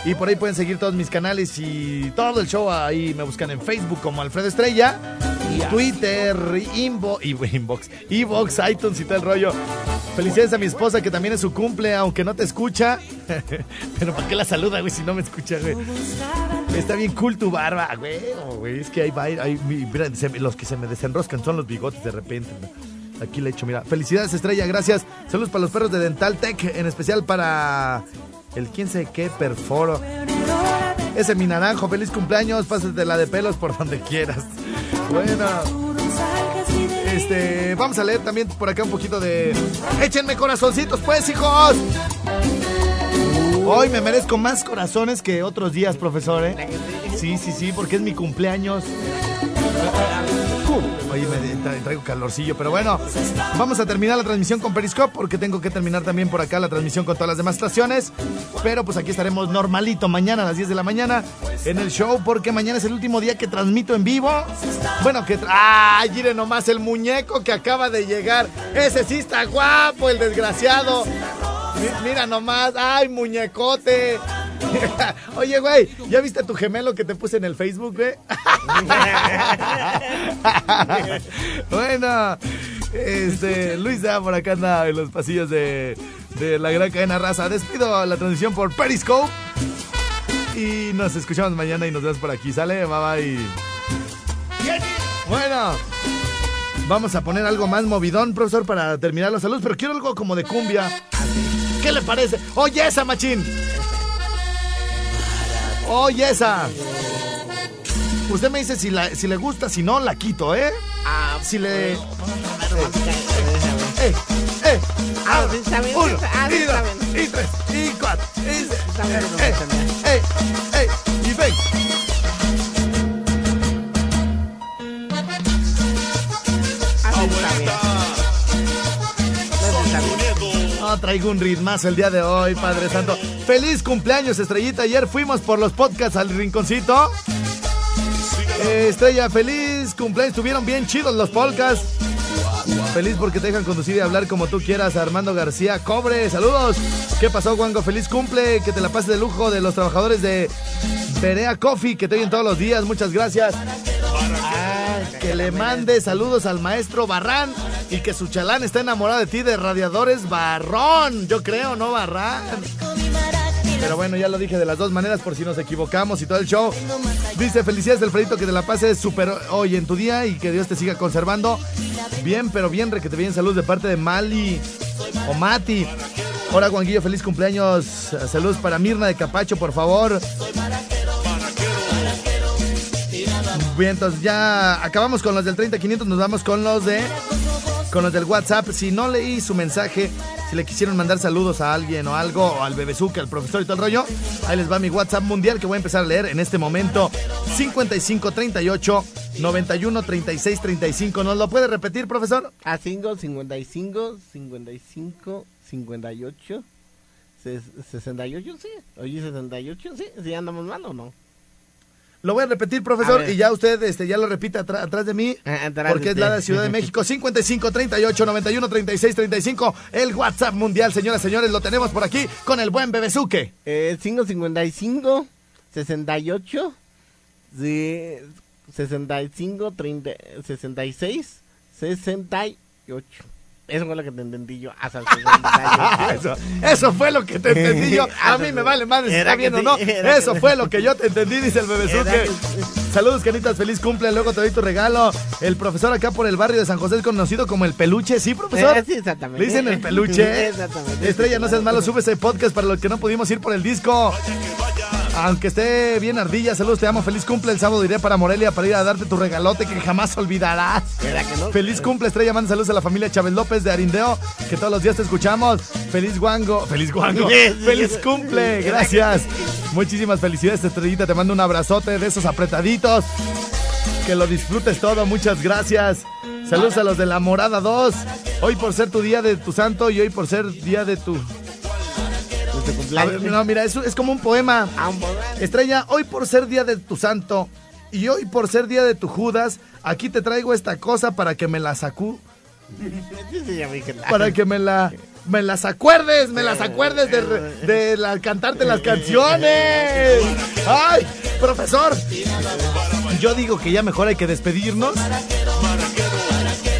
Y por ahí pueden seguir todos mis canales y todo el show. Ahí me buscan en Facebook como Alfredo Estrella. Twitter, Inbo, y- Inbox, iTunes y todo el rollo. Felicidades a mi esposa que también es su cumple, aunque no te escucha. Pero ¿para qué la saluda, güey, si no me escucha, güey? Está bien cool tu barba, güey. güey, es que hay, hay, mira, los que se me desenroscan son los bigotes de repente. Aquí le echo, mira. Felicidades, Estrella, gracias. Saludos para los perros de Dental Tech, en especial para el quién sé qué perforo. Ese mi naranjo, feliz cumpleaños, pásate la de pelos por donde quieras. Bueno, este, vamos a leer también por acá un poquito de... Échenme corazoncitos, pues, hijos. Hoy me merezco más corazones que otros días, profesor, ¿eh? Sí, sí, sí, porque es mi cumpleaños. Oye, me tra- traigo calorcillo, pero bueno, vamos a terminar la transmisión con Periscope porque tengo que terminar también por acá la transmisión con todas las demás estaciones. Pero pues aquí estaremos normalito mañana a las 10 de la mañana en el show porque mañana es el último día que transmito en vivo. Bueno, que... ¡Ay, miren nomás el muñeco que acaba de llegar! Ese sí está guapo, el desgraciado. Mi- Mira nomás, ¡ay, muñecote! Oye, güey, ¿ya viste tu gemelo que te puse en el Facebook, güey? bueno, este, Luis da por acá anda en los pasillos de, de la gran cadena raza. Despido la transmisión por Periscope. Y nos escuchamos mañana y nos vemos por aquí. ¿Sale? Bye bye. Bueno, vamos a poner algo más movidón, profesor, para terminar los saludos. Pero quiero algo como de cumbia. ¿Qué le parece? Oye, esa, machín. Oye, esa. Usted me dice si, la, si le gusta, si no, la quito, ¿eh? Ah, Si le... romántica. ¡Eh! ¡Eh! Ah, sí, está bien, Uno, ah, y dos, y tres, y cuatro, y seis. ¡Eh! ¡Eh! ¡Eh! ¡Y ven! Traigo un ritmazo el día de hoy, Padre Santo. ¡Feliz cumpleaños, Estrellita! Ayer fuimos por los podcasts al rinconcito. Eh, Estrella, feliz cumpleaños. Estuvieron bien chidos los podcasts. Feliz porque te dejan conducir y hablar como tú quieras. Armando García, cobre, saludos. ¿Qué pasó, Wango? Feliz cumple. Que te la pases de lujo de los trabajadores de Perea Coffee que te oyen todos los días. Muchas gracias. Que le mande saludos al maestro Barrán y que su chalán está enamorado de ti de radiadores Barrón. Yo creo, ¿no, Barrán? Pero bueno, ya lo dije de las dos maneras por si nos equivocamos y todo el show. Dice, felicidades Alfredito, que te la pases súper hoy en tu día y que Dios te siga conservando. Bien, pero bien, que te bien salud de parte de Mali o Mati. Hola, Guanguillo, feliz cumpleaños. Saludos para Mirna de Capacho, por favor. Bien, entonces ya acabamos con los del 30-500, nos vamos con los de con los del WhatsApp. Si no leí su mensaje, si le quisieron mandar saludos a alguien o algo, o al bebezuque, al profesor y todo el rollo, ahí les va mi WhatsApp mundial que voy a empezar a leer en este momento. 5538 91 36 35. ¿Nos lo puede repetir, profesor? A 5, 55, 55, 58, ses- 68, sí. Oye, 68, sí. ¿Sí andamos mal o no? Lo voy a repetir, A profesor, ver. y ya usted este, ya lo repite atra- atrás de mí, Ah, atrás porque de es la de Ciudad de México. 55 38 91 36 35. El WhatsApp mundial, señoras y señores, lo tenemos por aquí con el buen bebezuque. Eh, 555, 68, sí, 65, 30, 66, 68. Eso fue lo que te entendí yo. Hasta el 68. Eso, eso fue lo que te entendí yo. A mí me vale madre si está bien que o no. Eso que fue lo que yo te entendí, dice el Era bebezuque. que Saludos, canitas, feliz cumple. Luego te doy tu regalo. El profesor acá por el barrio de San José es conocido como el peluche, ¿sí, profesor? Eh, sí, exactamente. Le dicen el peluche. Exactamente. Estrella, no seas malo, sube ese podcast para los que no pudimos ir por el disco. Aunque esté bien ardilla, saludos, te amo, feliz cumple. El sábado iré para Morelia para ir a darte tu regalote que jamás olvidarás. ¿Verdad que no? Feliz cumple, Estrella, manda saludos a la familia Chávez López de Arindeo, que todos los días te escuchamos. Feliz guango, feliz guango, feliz cumple, gracias. Muchísimas felicidades, Estrellita, te mando un abrazote de esos apretaditos. que lo disfrutes todo, muchas gracias. Saludos a los de la Morada 2. Hoy por ser tu día de tu santo y hoy por ser día de tu... ¿De tu cumpleaños? ver, no, mira, es, es como un poema. Ah, un poema. Estrella, hoy por ser día de tu santo y hoy por ser día de tu Judas, aquí te traigo esta cosa para que me la sacú, para que me la me las acuerdes, me las acuerdes de, de la, cantarte las canciones. Ay, profesor, yo digo que ya mejor hay que despedirnos.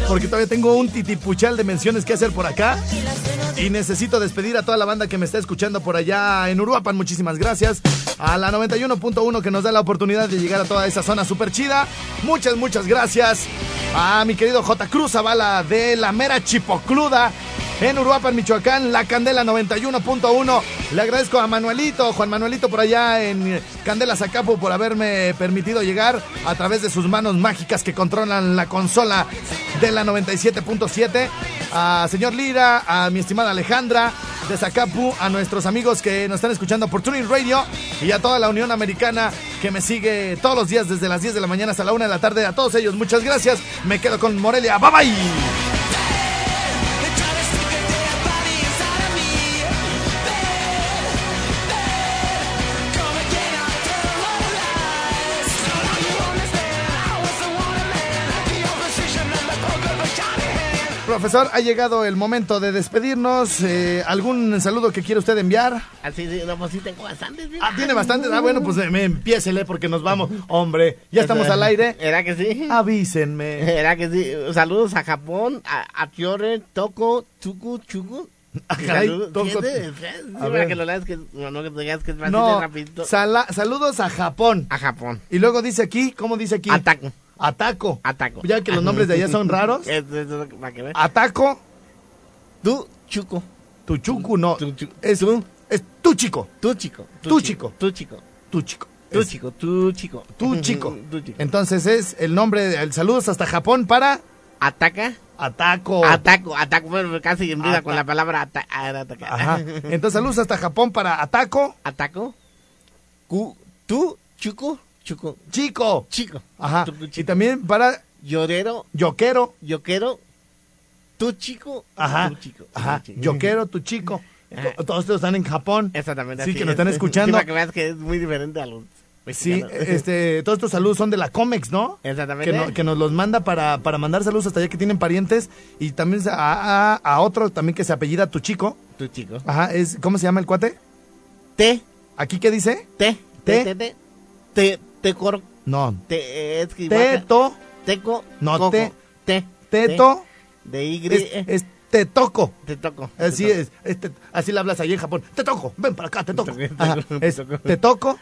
Porque todavía tengo un titipuchal de menciones que hacer por acá. Y necesito despedir a toda la banda que me está escuchando por allá en Uruapan. Muchísimas gracias. A la 91.1 que nos da la oportunidad de llegar a toda esa zona súper chida. Muchas, muchas gracias. A mi querido J. Cruz Zavala de la mera Chipocluda. En Uruapan, Michoacán, La Candela 91.1. Le agradezco a Manuelito, Juan Manuelito por allá en Candela Zacapu por haberme permitido llegar a través de sus manos mágicas que controlan la consola de la 97.7. A señor Lira, a mi estimada Alejandra de Zacapu, a nuestros amigos que nos están escuchando por Tuning Radio y a toda la Unión Americana que me sigue todos los días desde las 10 de la mañana hasta la 1 de la tarde. A todos ellos, muchas gracias. Me quedo con Morelia. Bye bye. Profesor, ha llegado el momento de despedirnos. Eh, ¿Algún saludo que quiere usted enviar? Así, sí, no, pues sí tengo bastantes. mira. Ah, tiene bastantes. Ah, bueno, pues eh, me empiécele porque nos vamos. Hombre, ya estamos al aire. ¿Era que sí? Avísenme. Era que sí. Saludos a Japón, a, a Fiore, Toko, Chuku, Chuku. Ah, caray, Saludos, A Japón. A Japón. Y luego dice aquí, ¿cómo dice aquí? Ataco. Ataco. Ataco. Ya que los nombres de allá son raros. Ataco, Tú, Chuco. tu chucu, no. Tu chu- Es, es tu chico. Tú, chico. Tú, chico. Tú, chico. Tu chico. Tú, Es chico. Tú, chico. Tu chico. Tú, chico. Entonces es el nombre, el saludos hasta Japón para Ataca. Ataco. Ataco. Ataco. Bueno, casi empieza Ata- con la palabra ata ataca. Ajá. Entonces saludos hasta Japón para Ataco, Ataco. Cu, tú, chuco. Chuco. chico. Chico. Ajá. Chico. Y también para Llorero. Yoquero. Yo quiero. Tú, chico. Ajá. Tú, chico. Ajá. Tú, chico. Yo quiero tu chico. Ajá. To- Todos estos están en Japón. Exactamente. Sí, así que nos es. están escuchando. Sí, para que veas que es muy diferente a los. Sí, este, todos estos saludos son de la Comex, ¿no? Exactamente. Que, no- que nos los manda para, para mandar saludos hasta allá que tienen parientes. Y también a, a- a otro también que se apellida tu chico. Tú, chico. Ajá, es, ¿cómo se llama el cuate? Te. ¿Aquí qué dice? Te. Te. Te. Te. Te. Te. coro- No. Te. Es que Teto. Teco. No, coco, te- Te. Teto. te, De Y. Es, es te toco. Te toco. Así te toco. es, así le hablas ahí en Japón. Te toco, ven para acá, te toco. Te toco, Ajá, te toco, es, te toco. te toco,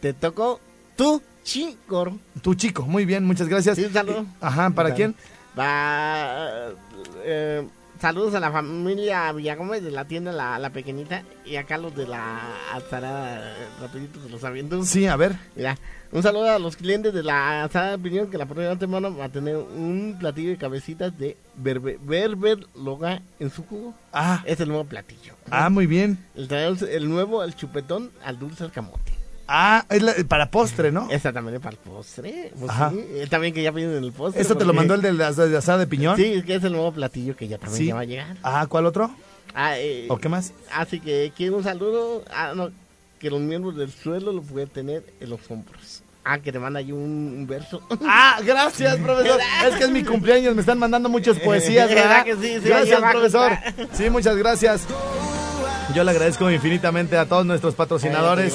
Te toco. Tú, chico. tu chico. Muy bien, muchas gracias. Sí, saludo. Ajá, ¿para quién? Va. eh, saludos a la familia Villagómez de la tienda La, la Pequeñita y acá los de la Azara, rapidito se los aviento. Sí, a ver. Mira, un saludo a los clientes de la Azara de Opinión que la próxima semana va a tener un platillo de cabecitas de berber, berber loga en su jugo. Ah, Es el nuevo platillo. ah, muy bien. El, el nuevo, el chupetón al dulce al camote. Ah, es la- para postre, ¿no? Esta también es para el postre. Pues Ajá. sí, eh, también que ya piden el postre. ¿Eso te lo mandó el de la de asada de piñón? Sí, es que es el nuevo platillo que ya también Sí. ya va a llegar. Ah, ¿cuál otro? Ah, eh, ¿O qué más? Así que quiero un saludo. Ah, no, que los miembros del suelo lo pueden tener en los hombros. Ah, que te manda ahí un, un verso. Ah, gracias, profesor. Es que es mi cumpleaños, me están mandando muchas poesías, ¿Verdad ¿verdad? que sí? Sí, gracias, profesor. Sí, muchas gracias. Yo le agradezco infinitamente a todos nuestros patrocinadores.